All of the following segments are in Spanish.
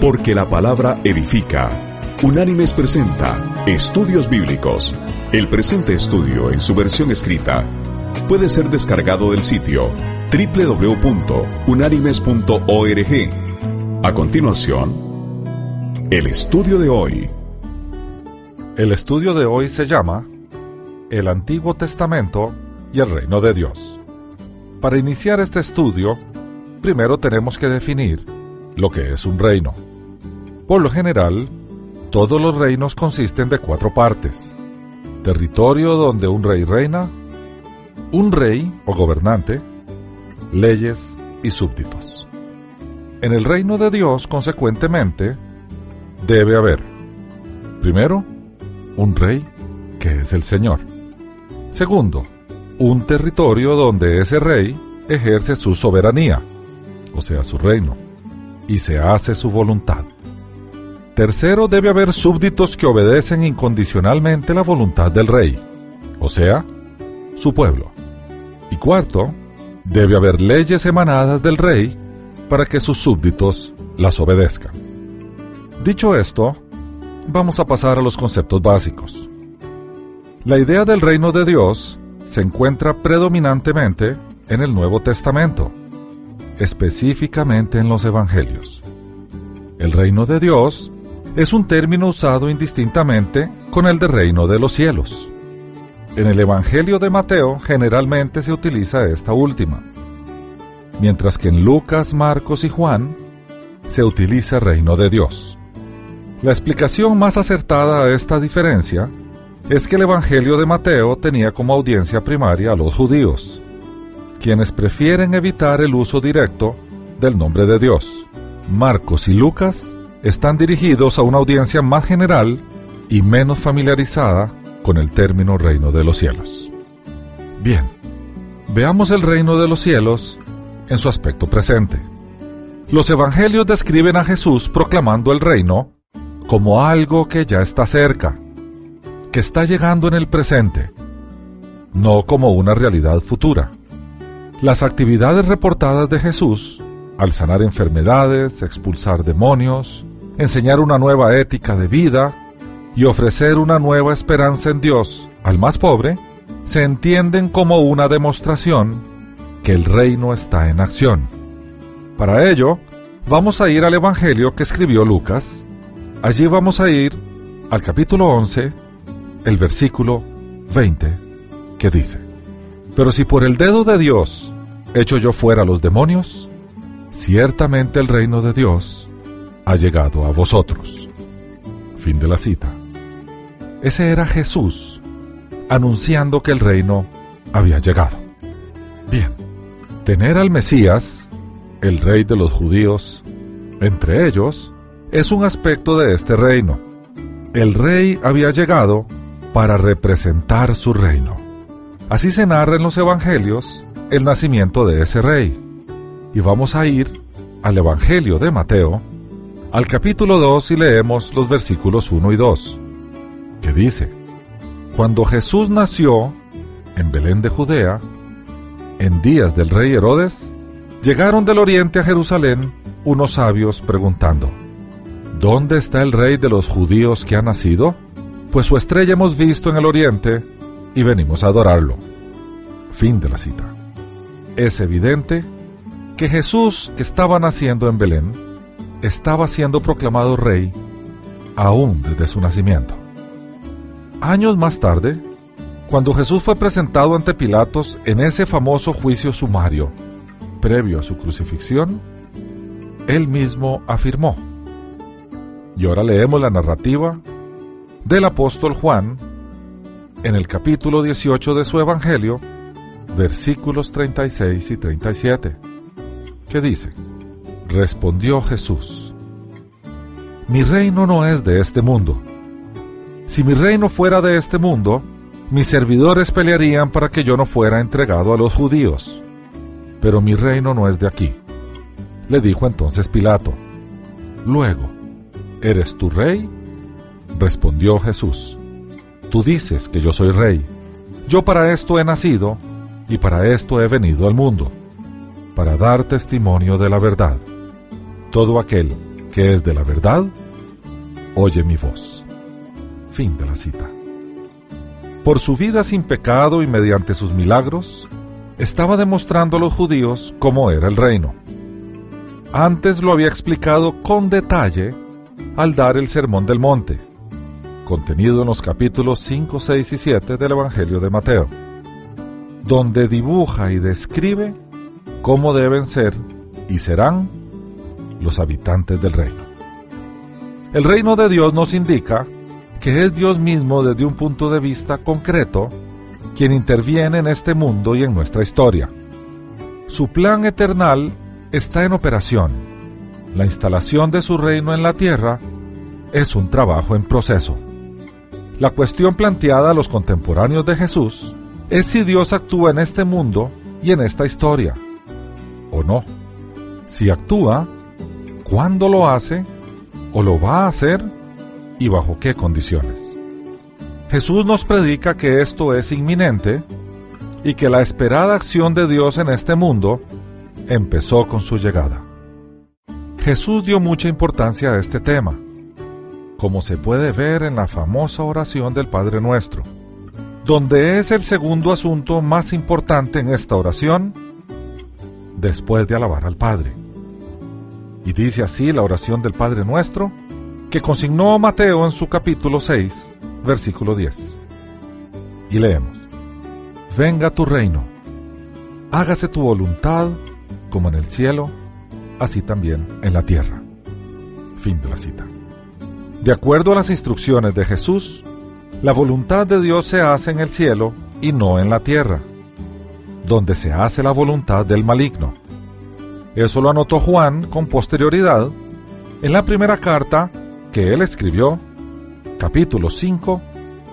Porque la palabra edifica. Unánimes presenta Estudios Bíblicos. El presente estudio en su versión escrita puede ser descargado del sitio www.unánimes.org. A continuación, el estudio de hoy. El estudio de hoy se llama El Antiguo Testamento y el Reino de Dios. Para iniciar este estudio, primero tenemos que definir lo que es un reino. Por lo general, todos los reinos consisten de cuatro partes. Territorio donde un rey reina, un rey o gobernante, leyes y súbditos. En el reino de Dios, consecuentemente, debe haber, primero, un rey que es el Señor. Segundo, un territorio donde ese rey ejerce su soberanía, o sea, su reino, y se hace su voluntad. Tercero, debe haber súbditos que obedecen incondicionalmente la voluntad del rey, o sea, su pueblo. Y cuarto, debe haber leyes emanadas del rey para que sus súbditos las obedezcan. Dicho esto, vamos a pasar a los conceptos básicos. La idea del reino de Dios se encuentra predominantemente en el Nuevo Testamento, específicamente en los Evangelios. El reino de Dios es un término usado indistintamente con el de reino de los cielos. En el Evangelio de Mateo generalmente se utiliza esta última, mientras que en Lucas, Marcos y Juan se utiliza reino de Dios. La explicación más acertada a esta diferencia es que el Evangelio de Mateo tenía como audiencia primaria a los judíos, quienes prefieren evitar el uso directo del nombre de Dios. Marcos y Lucas están dirigidos a una audiencia más general y menos familiarizada con el término reino de los cielos. Bien, veamos el reino de los cielos en su aspecto presente. Los evangelios describen a Jesús proclamando el reino como algo que ya está cerca, que está llegando en el presente, no como una realidad futura. Las actividades reportadas de Jesús, al sanar enfermedades, expulsar demonios, enseñar una nueva ética de vida y ofrecer una nueva esperanza en Dios al más pobre, se entienden como una demostración que el reino está en acción. Para ello, vamos a ir al Evangelio que escribió Lucas. Allí vamos a ir al capítulo 11 el versículo 20, que dice, Pero si por el dedo de Dios echo yo fuera los demonios, ciertamente el reino de Dios ha llegado a vosotros. Fin de la cita. Ese era Jesús anunciando que el reino había llegado. Bien, tener al Mesías, el rey de los judíos, entre ellos, es un aspecto de este reino. El rey había llegado para representar su reino. Así se narra en los Evangelios el nacimiento de ese rey. Y vamos a ir al Evangelio de Mateo, al capítulo 2 y leemos los versículos 1 y 2, que dice, Cuando Jesús nació en Belén de Judea, en días del rey Herodes, llegaron del oriente a Jerusalén unos sabios preguntando, ¿Dónde está el rey de los judíos que ha nacido? pues su estrella hemos visto en el oriente y venimos a adorarlo. Fin de la cita. Es evidente que Jesús, que estaba naciendo en Belén, estaba siendo proclamado rey aún desde su nacimiento. Años más tarde, cuando Jesús fue presentado ante Pilatos en ese famoso juicio sumario, previo a su crucifixión, él mismo afirmó. Y ahora leemos la narrativa del apóstol Juan en el capítulo 18 de su Evangelio, versículos 36 y 37, que dice, Respondió Jesús, Mi reino no es de este mundo. Si mi reino fuera de este mundo, mis servidores pelearían para que yo no fuera entregado a los judíos. Pero mi reino no es de aquí. Le dijo entonces Pilato, Luego, ¿eres tu rey? Respondió Jesús, Tú dices que yo soy rey. Yo para esto he nacido y para esto he venido al mundo, para dar testimonio de la verdad. Todo aquel que es de la verdad, oye mi voz. Fin de la cita. Por su vida sin pecado y mediante sus milagros, estaba demostrando a los judíos cómo era el reino. Antes lo había explicado con detalle al dar el Sermón del Monte, contenido en los capítulos 5, 6 y 7 del Evangelio de Mateo, donde dibuja y describe cómo deben ser y serán los habitantes del reino. El reino de Dios nos indica que es Dios mismo desde un punto de vista concreto quien interviene en este mundo y en nuestra historia. Su plan eternal está en operación. La instalación de su reino en la tierra es un trabajo en proceso. La cuestión planteada a los contemporáneos de Jesús es si Dios actúa en este mundo y en esta historia, o no. Si actúa, ¿cuándo lo hace? ¿O lo va a hacer? ¿Y bajo qué condiciones? Jesús nos predica que esto es inminente y que la esperada acción de Dios en este mundo empezó con su llegada. Jesús dio mucha importancia a este tema como se puede ver en la famosa oración del Padre Nuestro, donde es el segundo asunto más importante en esta oración después de alabar al Padre. Y dice así la oración del Padre Nuestro, que consignó Mateo en su capítulo 6, versículo 10. Y leemos, Venga tu reino, hágase tu voluntad, como en el cielo, así también en la tierra. Fin de la cita. De acuerdo a las instrucciones de Jesús, la voluntad de Dios se hace en el cielo y no en la tierra, donde se hace la voluntad del maligno. Eso lo anotó Juan con posterioridad en la primera carta que él escribió, capítulo 5,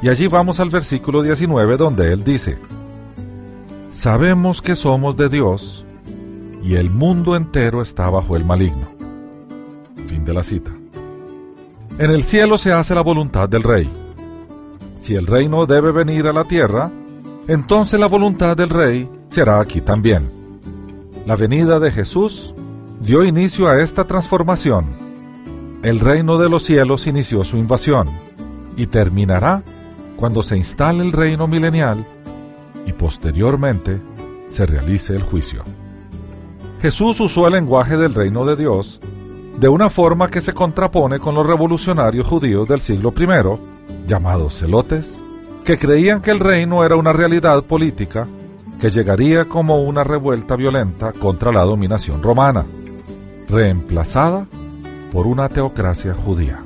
y allí vamos al versículo 19 donde él dice, Sabemos que somos de Dios y el mundo entero está bajo el maligno. Fin de la cita. En el cielo se hace la voluntad del rey. Si el reino debe venir a la tierra, entonces la voluntad del rey se hará aquí también. La venida de Jesús dio inicio a esta transformación. El reino de los cielos inició su invasión y terminará cuando se instale el reino milenial y posteriormente se realice el juicio. Jesús usó el lenguaje del reino de Dios de una forma que se contrapone con los revolucionarios judíos del siglo I, llamados celotes, que creían que el reino era una realidad política que llegaría como una revuelta violenta contra la dominación romana, reemplazada por una teocracia judía.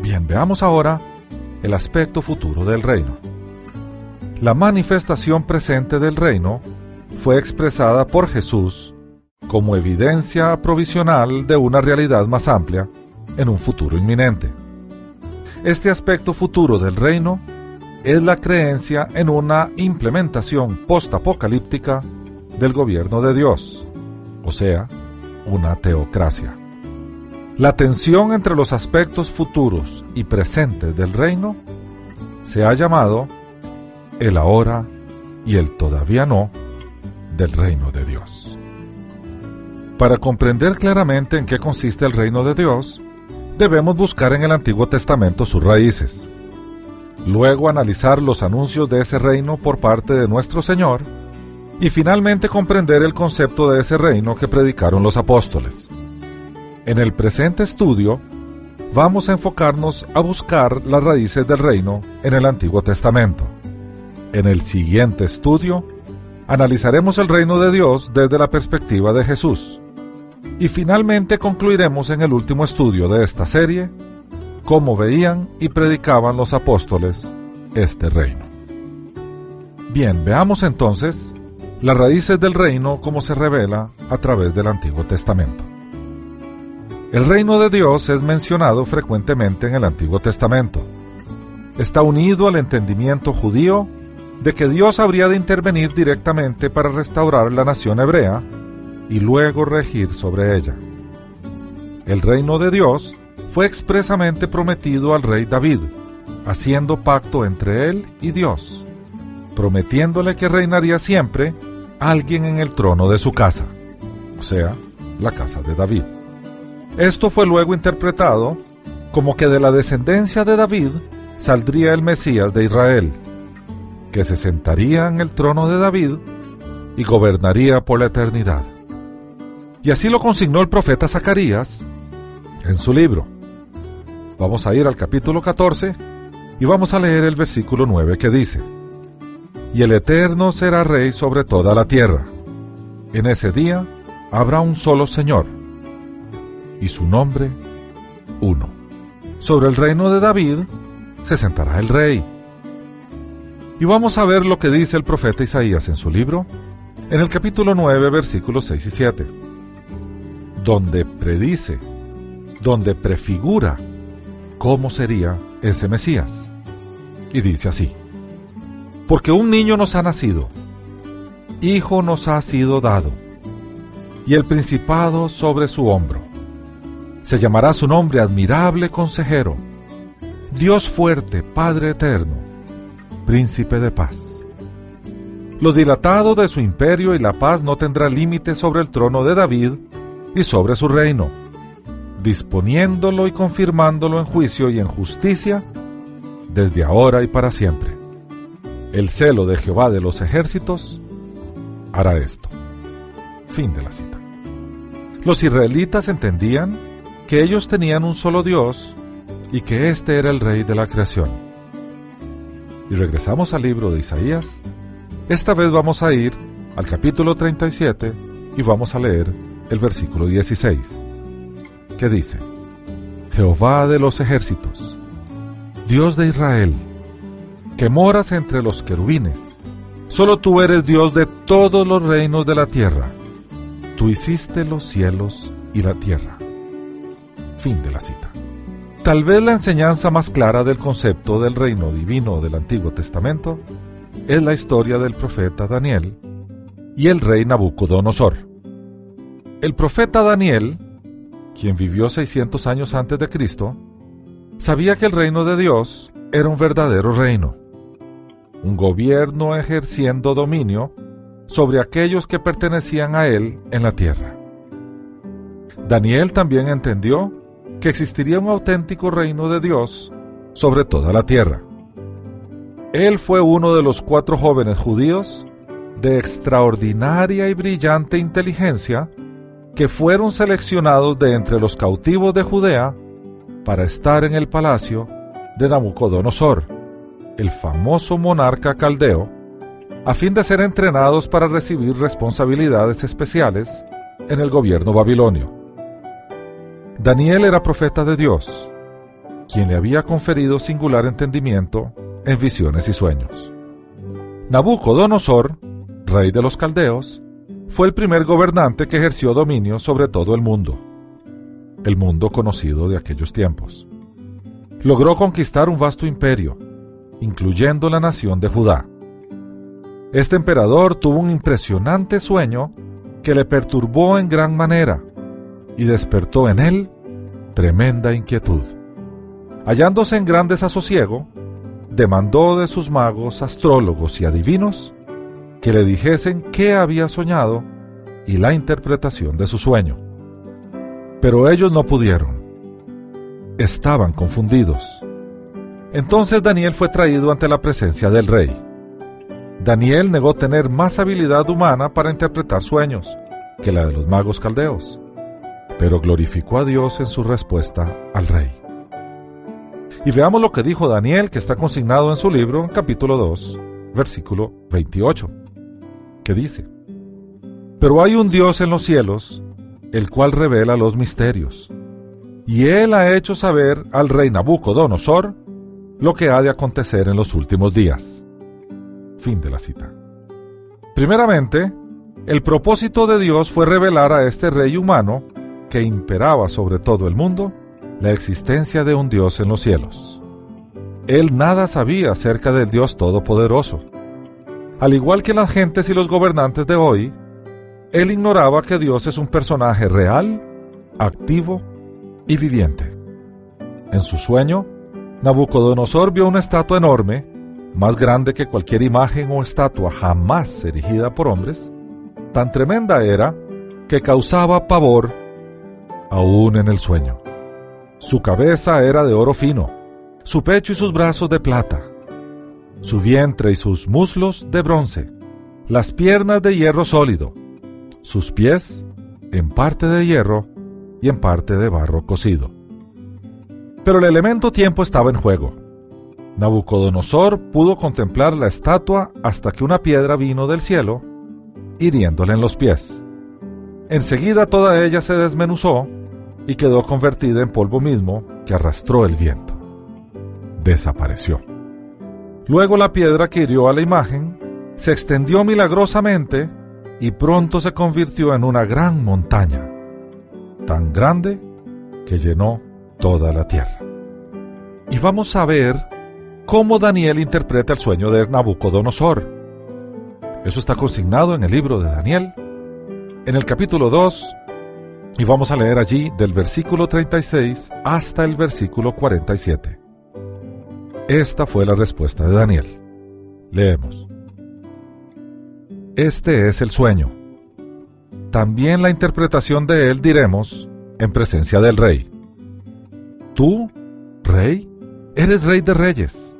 Bien, veamos ahora el aspecto futuro del reino. La manifestación presente del reino fue expresada por Jesús como evidencia provisional de una realidad más amplia en un futuro inminente. Este aspecto futuro del reino es la creencia en una implementación postapocalíptica del gobierno de Dios, o sea, una teocracia. La tensión entre los aspectos futuros y presentes del reino se ha llamado el ahora y el todavía no del reino de Dios. Para comprender claramente en qué consiste el reino de Dios, debemos buscar en el Antiguo Testamento sus raíces. Luego analizar los anuncios de ese reino por parte de nuestro Señor y finalmente comprender el concepto de ese reino que predicaron los apóstoles. En el presente estudio, vamos a enfocarnos a buscar las raíces del reino en el Antiguo Testamento. En el siguiente estudio, analizaremos el reino de Dios desde la perspectiva de Jesús y finalmente concluiremos en el último estudio de esta serie cómo veían y predicaban los apóstoles este reino. Bien, veamos entonces las raíces del reino como se revela a través del Antiguo Testamento. El reino de Dios es mencionado frecuentemente en el Antiguo Testamento. Está unido al entendimiento judío de que Dios habría de intervenir directamente para restaurar la nación hebrea y luego regir sobre ella. El reino de Dios fue expresamente prometido al rey David, haciendo pacto entre él y Dios, prometiéndole que reinaría siempre alguien en el trono de su casa, o sea, la casa de David. Esto fue luego interpretado como que de la descendencia de David saldría el Mesías de Israel, que se sentaría en el trono de David y gobernaría por la eternidad. Y así lo consignó el profeta Zacarías en su libro. Vamos a ir al capítulo 14 y vamos a leer el versículo 9 que dice, Y el Eterno será rey sobre toda la tierra. En ese día habrá un solo Señor, y su nombre uno. Sobre el reino de David se sentará el rey. Y vamos a ver lo que dice el profeta Isaías en su libro, en el capítulo 9, versículos 6 y 7, donde predice, donde prefigura cómo sería ese Mesías. Y dice así, porque un niño nos ha nacido, hijo nos ha sido dado, y el principado sobre su hombro. Se llamará su nombre admirable consejero, Dios fuerte, Padre eterno, príncipe de paz. Lo dilatado de su imperio y la paz no tendrá límite sobre el trono de David y sobre su reino, disponiéndolo y confirmándolo en juicio y en justicia desde ahora y para siempre. El celo de Jehová de los ejércitos hará esto. Fin de la cita. Los israelitas entendían que ellos tenían un solo Dios y que éste era el rey de la creación. Y regresamos al libro de Isaías. Esta vez vamos a ir al capítulo 37 y vamos a leer el versículo 16, que dice, Jehová de los ejércitos, Dios de Israel, que moras entre los querubines. Solo tú eres Dios de todos los reinos de la tierra. Tú hiciste los cielos y la tierra. Fin de la cita. Tal vez la enseñanza más clara del concepto del reino divino del Antiguo Testamento es la historia del profeta Daniel y el rey Nabucodonosor. El profeta Daniel, quien vivió 600 años antes de Cristo, sabía que el reino de Dios era un verdadero reino, un gobierno ejerciendo dominio sobre aquellos que pertenecían a él en la tierra. Daniel también entendió que existiría un auténtico reino de Dios sobre toda la tierra. Él fue uno de los cuatro jóvenes judíos de extraordinaria y brillante inteligencia que fueron seleccionados de entre los cautivos de Judea para estar en el palacio de Nabucodonosor, el famoso monarca caldeo, a fin de ser entrenados para recibir responsabilidades especiales en el gobierno babilonio. Daniel era profeta de Dios, quien le había conferido singular entendimiento en visiones y sueños. Nabucodonosor, rey de los caldeos, fue el primer gobernante que ejerció dominio sobre todo el mundo el mundo conocido de aquellos tiempos. Logró conquistar un vasto imperio, incluyendo la nación de Judá. Este emperador tuvo un impresionante sueño que le perturbó en gran manera y despertó en él tremenda inquietud. Hallándose en gran desasosiego, demandó de sus magos, astrólogos y adivinos que le dijesen qué había soñado y la interpretación de su sueño. Pero ellos no pudieron. Estaban confundidos. Entonces Daniel fue traído ante la presencia del rey. Daniel negó tener más habilidad humana para interpretar sueños que la de los magos caldeos, pero glorificó a Dios en su respuesta al rey. Y veamos lo que dijo Daniel, que está consignado en su libro, capítulo 2, versículo 28, dice, Pero hay un Dios en los cielos el cual revela los misterios. Y él ha hecho saber al rey Nabucodonosor lo que ha de acontecer en los últimos días. Fin de la cita. Primeramente, el propósito de Dios fue revelar a este rey humano, que imperaba sobre todo el mundo, la existencia de un Dios en los cielos. Él nada sabía acerca del Dios Todopoderoso. Al igual que las gentes y los gobernantes de hoy, él ignoraba que Dios es un personaje real, activo y viviente. En su sueño, Nabucodonosor vio una estatua enorme, más grande que cualquier imagen o estatua jamás erigida por hombres. Tan tremenda era que causaba pavor aún en el sueño. Su cabeza era de oro fino, su pecho y sus brazos de plata, su vientre y sus muslos de bronce, las piernas de hierro sólido, sus pies en parte de hierro y en parte de barro cocido. Pero el elemento tiempo estaba en juego. Nabucodonosor pudo contemplar la estatua hasta que una piedra vino del cielo, hiriéndole en los pies. Enseguida toda ella se desmenuzó y quedó convertida en polvo mismo que arrastró el viento. Desapareció. Luego la piedra que hirió a la imagen se extendió milagrosamente y pronto se convirtió en una gran montaña, tan grande que llenó toda la tierra. Y vamos a ver cómo Daniel interpreta el sueño de Nabucodonosor. Eso está consignado en el libro de Daniel, en el capítulo 2, y vamos a leer allí del versículo 36 hasta el versículo 47. Esta fue la respuesta de Daniel. Leemos. Este es el sueño. También la interpretación de él diremos en presencia del rey. Tú, rey, eres rey de reyes,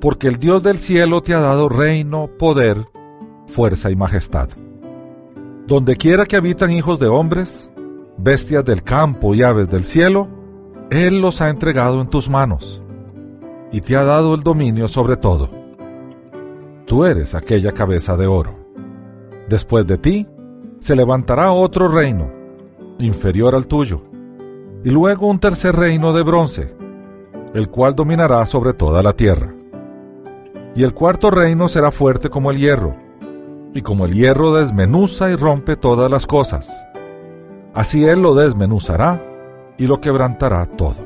porque el Dios del cielo te ha dado reino, poder, fuerza y majestad. Donde quiera que habitan hijos de hombres, bestias del campo y aves del cielo, Él los ha entregado en tus manos, y te ha dado el dominio sobre todo. Tú eres aquella cabeza de oro. Después de ti, se levantará otro reino, inferior al tuyo, y luego un tercer reino de bronce, el cual dominará sobre toda la tierra. Y el cuarto reino será fuerte como el hierro, y como el hierro desmenuza y rompe todas las cosas, así él lo desmenuzará y lo quebrantará todo.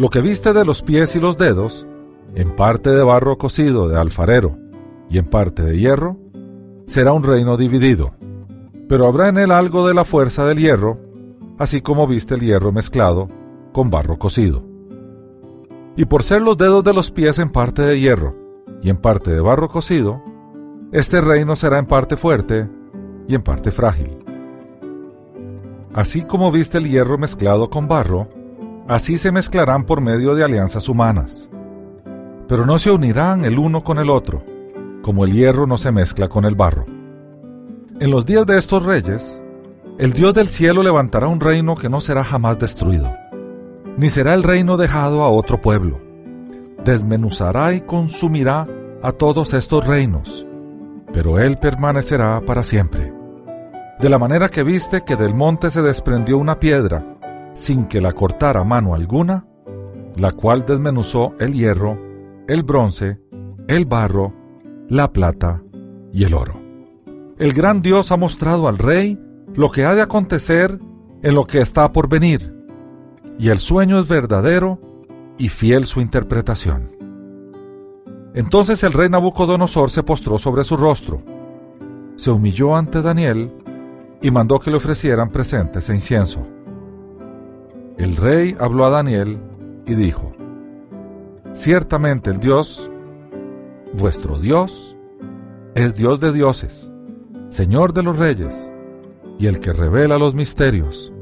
Lo que viste de los pies y los dedos, en parte de barro cocido de alfarero y en parte de hierro, será un reino dividido, pero habrá en él algo de la fuerza del hierro, así como viste el hierro mezclado con barro cocido. Y por ser los dedos de los pies en parte de hierro y en parte de barro cocido, este reino será en parte fuerte y en parte frágil. Así como viste el hierro mezclado con barro, así se mezclarán por medio de alianzas humanas. Pero no se unirán el uno con el otro, como el hierro no se mezcla con el barro. En los días de estos reyes, el Dios del cielo levantará un reino que no será jamás destruido, ni será el reino dejado a otro pueblo. Desmenuzará y consumirá a todos estos reinos, pero él permanecerá para siempre. De la manera que viste que del monte se desprendió una piedra, sin que la cortara mano alguna, la cual desmenuzó el hierro, el bronce, el barro la plata y el oro. El gran Dios ha mostrado al rey lo que ha de acontecer en lo que está por venir, y el sueño es verdadero y fiel su interpretación. Entonces el rey Nabucodonosor se postró sobre su rostro, se humilló ante Daniel y mandó que le ofrecieran presentes e incienso. El rey habló a Daniel y dijo, Ciertamente el Dios Vuestro Dios es Dios de dioses, Señor de los reyes, y el que revela los misterios,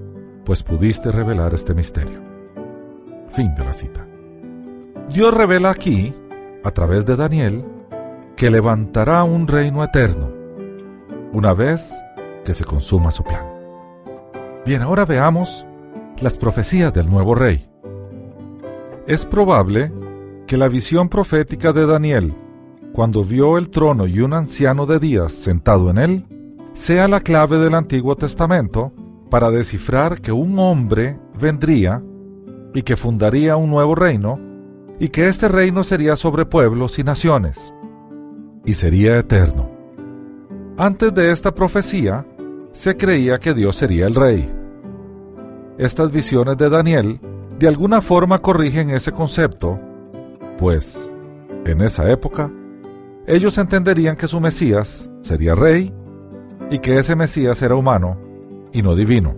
pues pudiste revelar este misterio. Fin de la cita. Dios revela aquí, a través de Daniel, que levantará un reino eterno, una vez que se consuma su plan. Bien, ahora veamos las profecías del nuevo rey. Es probable que la visión profética de Daniel cuando vio el trono y un anciano de días sentado en él, sea la clave del Antiguo Testamento para descifrar que un hombre vendría y que fundaría un nuevo reino, y que este reino sería sobre pueblos y naciones, y sería eterno. Antes de esta profecía, se creía que Dios sería el rey. Estas visiones de Daniel de alguna forma corrigen ese concepto, pues, en esa época, ellos entenderían que su Mesías sería rey y que ese Mesías era humano y no divino.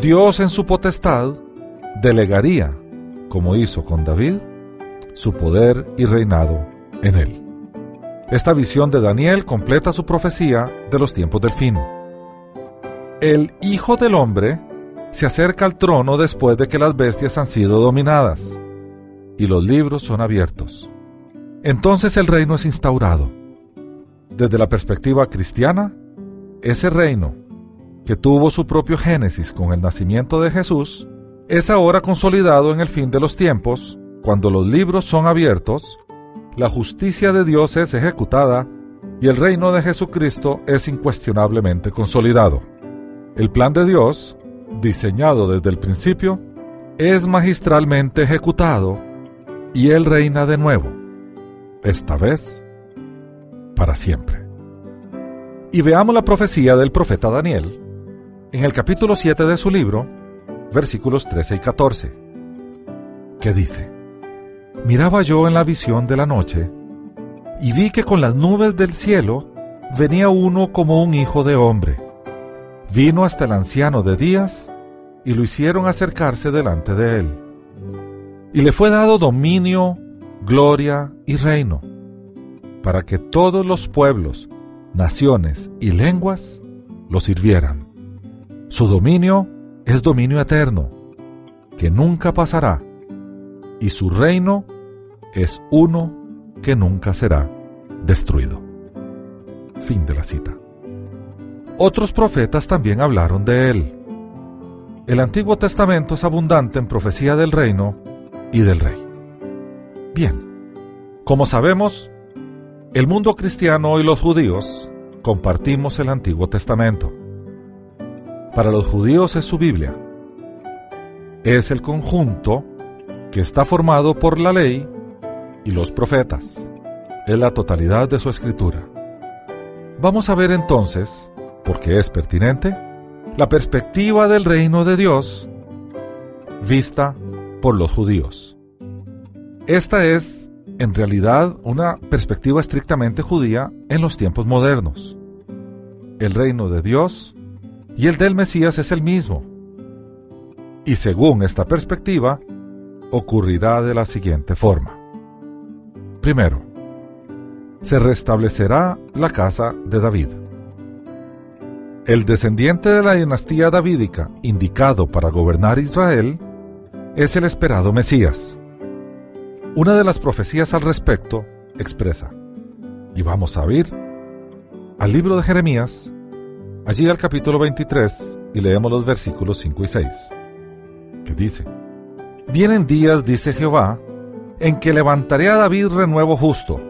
Dios en su potestad delegaría, como hizo con David, su poder y reinado en él. Esta visión de Daniel completa su profecía de los tiempos del fin. el Hijo del Hombre se acerca al trono después de que las bestias han sido dominadas y los libros son abiertos. Entonces el reino es instaurado. Desde la perspectiva cristiana, ese reino, que tuvo su propio génesis con el nacimiento de Jesús, es ahora consolidado en el fin de los tiempos, cuando los libros son abiertos, la justicia de Dios es ejecutada y el reino de Jesucristo es incuestionablemente consolidado. El plan de Dios, diseñado desde el principio, es magistralmente ejecutado y Él reina de nuevo, esta vez para siempre. Y veamos la profecía del profeta Daniel en el capítulo 7 de su libro, versículos 13 y 14, que dice, Miraba yo en la visión de la noche, y vi que con las nubes del cielo venía uno como un hijo de hombre. Vino hasta el anciano de días, y lo hicieron acercarse delante de él. Y le fue dado dominio, gloria y reino, para que todos los pueblos, naciones y lenguas lo sirvieran. Su dominio es dominio eterno, que nunca pasará, y su reino es uno que nunca será destruido. Fin de la cita. Otros profetas también hablaron de él. El Antiguo Testamento es abundante en profecía del reino y del rey. Bien, como sabemos, el mundo cristiano y los judíos compartimos el Antiguo Testamento. Para los judíos es su Biblia. Es el conjunto que está formado por la ley y los profetas. Es la totalidad de su escritura. Vamos a ver entonces, porque es pertinente, la perspectiva del reino de Dios vista por los judíos. Esta es, en realidad, una perspectiva estrictamente judía en los tiempos modernos. El reino de Dios y el del Mesías es el mismo. Y según esta perspectiva, ocurrirá de la siguiente forma. Primero, se restablecerá la casa de David. El descendiente de la dinastía davídica indicado para gobernar Israel es el esperado Mesías. Una de las profecías al respecto expresa, y vamos a ir al libro de Jeremías, allí al capítulo 23 y leemos los versículos 5 y 6, que dice, Vienen días, dice Jehová, en que levantaré a David renuevo justo,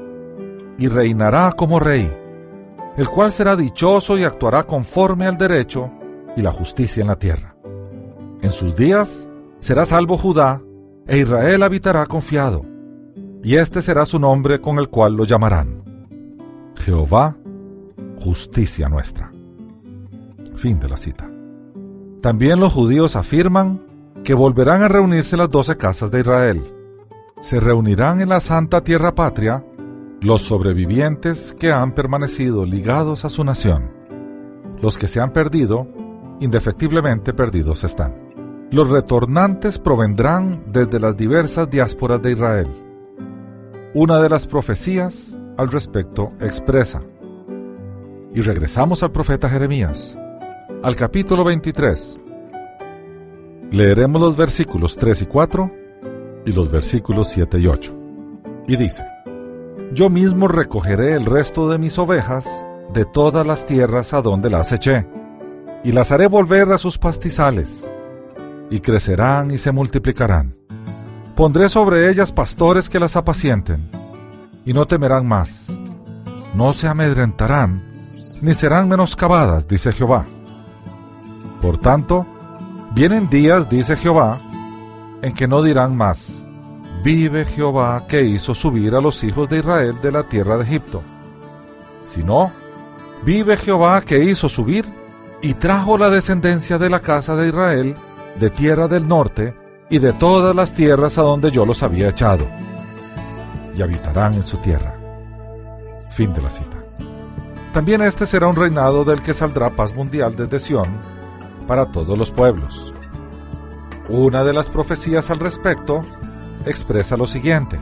y reinará como rey, el cual será dichoso y actuará conforme al derecho y la justicia en la tierra. En sus días será salvo Judá, e Israel habitará confiado, y este será su nombre con el cual lo llamarán. Jehová, justicia nuestra. Fin de la cita. También los judíos afirman que volverán a reunirse las doce casas de Israel. Se reunirán en la santa tierra patria los sobrevivientes que han permanecido ligados a su nación. Los que se han perdido, indefectiblemente perdidos están. Los retornantes provendrán desde las diversas diásporas de Israel. Una de las profecías al respecto expresa. Y regresamos al profeta Jeremías al capítulo 23. Leeremos los versículos 3 y 4 y los versículos 7 y 8. Y dice, Yo mismo recogeré el resto de mis ovejas de todas las tierras a donde las eché, y las haré volver a sus pastizales, y crecerán y se multiplicarán. Pondré sobre ellas pastores que las apacienten, y no temerán más, no se amedrentarán, ni serán menoscabadas, dice Jehová por tanto, vienen días, dice Jehová, en que no dirán más, vive Jehová que hizo subir a los hijos de Israel de la tierra de Egipto, sino, vive Jehová que hizo subir y trajo la descendencia de la casa de Israel de tierra del norte y de todas las tierras a donde yo los había echado, y habitarán en su tierra. Fin de la cita. También este será un reinado del que saldrá paz mundial desde Sión para todos los pueblos. Una de las profecías al respecto expresa lo siguiente.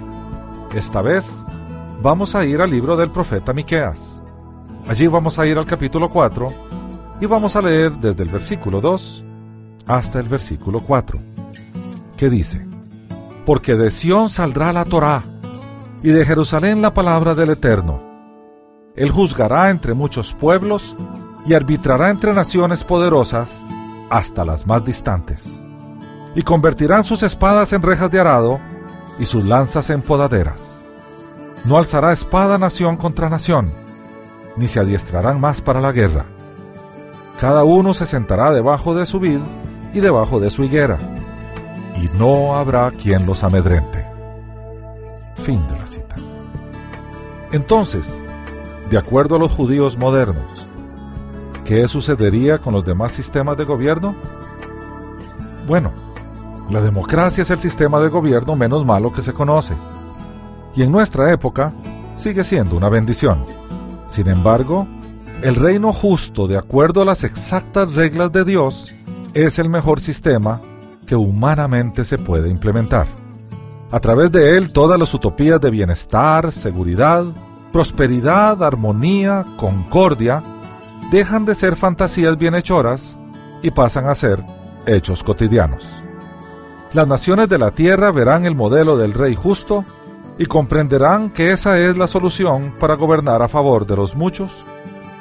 Esta vez vamos a ir al libro del profeta Miqueas. Allí vamos a ir al capítulo 4 Y vamos a leer desde el versículo 2 hasta el versículo 4, que dice, Porque de Sión saldrá la Torá, y de Jerusalén la palabra del Eterno. Él juzgará entre muchos pueblos y arbitrará entre naciones poderosas hasta las más distantes. Y convertirán sus espadas en rejas de arado y sus lanzas en podaderas. No alzará espada nación contra nación, ni se adiestrarán más para la guerra. Cada uno se sentará debajo de su vid y debajo de su higuera, y no habrá quien los amedrente. Fin de la cita. Entonces, de acuerdo a los judíos modernos, ¿qué sucedería con los demás sistemas de gobierno? Bueno, la democracia es el sistema de gobierno menos malo que se conoce, y en nuestra época sigue siendo una bendición. Sin embargo, el reino justo, de acuerdo a las exactas reglas de Dios, es el mejor sistema que humanamente se puede implementar. A través de él todas las utopías de bienestar, seguridad, prosperidad, armonía, concordia, dejan de ser fantasías bienhechoras y pasan a ser hechos cotidianos. Las naciones de la tierra verán el modelo del rey justo y comprenderán que esa es la solución para gobernar a favor de los muchos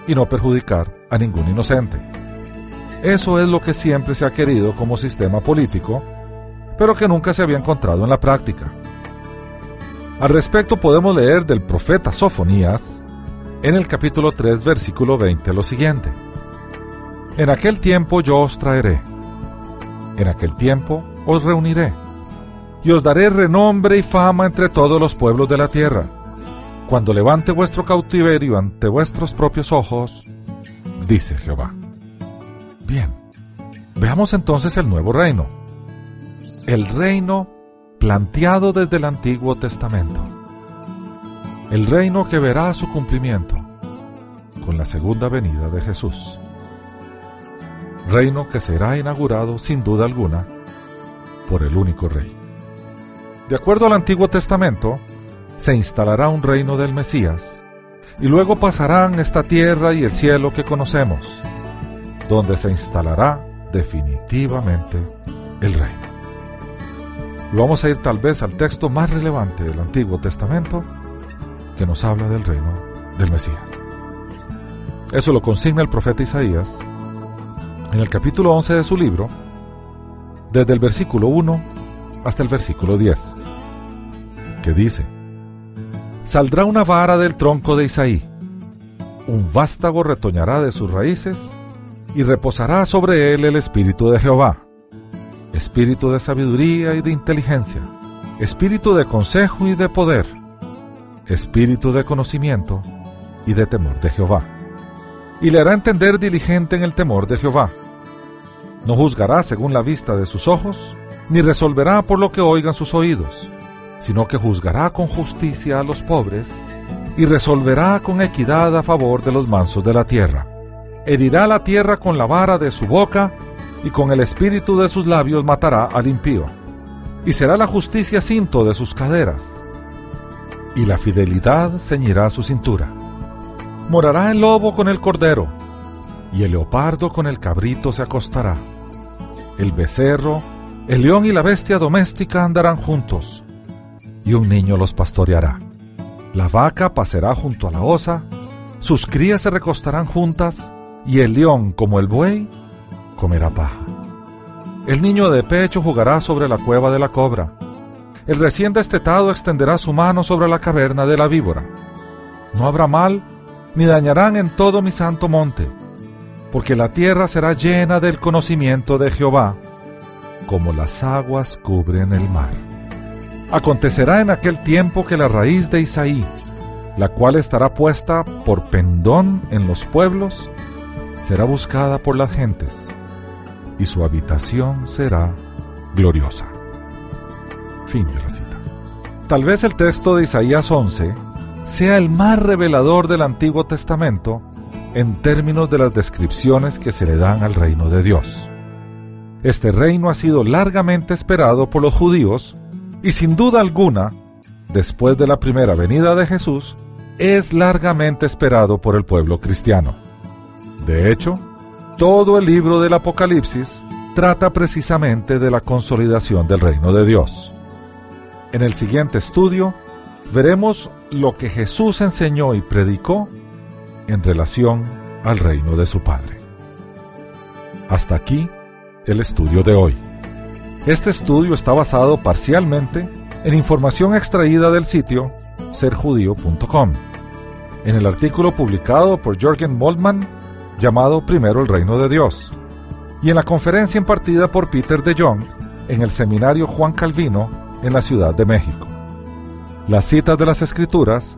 y no perjudicar a ningún inocente. Eso es lo que siempre se ha querido como sistema político, pero que nunca se había encontrado en la práctica. Al respecto podemos leer del profeta Sofonías en el capítulo 3 versículo 20 lo siguiente. En aquel tiempo yo os traeré, en aquel tiempo os reuniré, y os daré renombre y fama entre todos los pueblos de la tierra, cuando levante vuestro cautiverio ante vuestros propios ojos, dice Jehová. Bien, veamos entonces el nuevo reino. El reino planteado desde el Antiguo Testamento. El reino que verá su cumplimiento con la segunda venida de Jesús. Reino que será inaugurado sin duda alguna por el único rey. De acuerdo al Antiguo Testamento, se instalará un reino del Mesías, y luego pasarán esta tierra y el cielo que conocemos donde se instalará definitivamente el reino. vamos a ir tal vez al texto más relevante del Antiguo Testamento que nos habla del reino del Mesías. Eso lo consigna el profeta Isaías en el capítulo 11 de su libro, desde el versículo 1 hasta el versículo 10, que dice, Saldrá una vara del tronco de Isaí, un vástago retoñará de sus raíces, y reposará sobre él el Espíritu de Jehová, Espíritu de sabiduría y de inteligencia, Espíritu de consejo y de poder, Espíritu de conocimiento y de temor de Jehová. Y le hará entender diligente en el temor de Jehová. No juzgará según la vista de sus ojos, ni resolverá por lo que oigan sus oídos, sino que juzgará con justicia a los pobres y resolverá con equidad a favor de los mansos de la tierra herirá la tierra con la vara de su boca, y con el espíritu de sus labios matará al impío. Y será la justicia cinto de sus caderas, y la fidelidad ceñirá su cintura. Morará el lobo con el cordero, y el leopardo con el cabrito se acostará. El becerro, el león y la bestia doméstica andarán juntos, y un niño los pastoreará. La vaca pasará junto a la osa, sus crías se recostarán juntas, y el león, como el buey, comerá paja. El niño de pecho jugará sobre la cueva de la cobra. El recién destetado extenderá su mano sobre la caverna de la víbora. No habrá mal, ni dañarán en todo mi santo monte, porque la tierra será llena del conocimiento de Jehová, como las aguas cubren el mar. Acontecerá en aquel tiempo que la raíz de Isaí, la cual estará puesta por pendón en los pueblos, será buscada por las gentes y su habitación será gloriosa. Fin de la cita. Tal vez el texto de Isaías 11 sea el más revelador del Antiguo Testamento en términos de las descripciones que se le dan al reino de Dios. Este reino ha sido largamente esperado por los judíos y sin duda alguna, después de la primera venida de Jesús, es largamente esperado por el pueblo cristiano. De hecho, todo el libro del Apocalipsis trata precisamente de la consolidación del reino de Dios. En el siguiente estudio veremos lo que Jesús enseñó y predicó en relación al reino de su Padre. Hasta aquí el estudio de hoy. Este estudio está basado parcialmente en información extraída del sitio serjudío.com, en el artículo publicado por Jorgen Moldman llamado Primero el Reino de Dios, y en la conferencia impartida por Peter de Jong en el seminario Juan Calvino en la Ciudad de México. Las citas de las Escrituras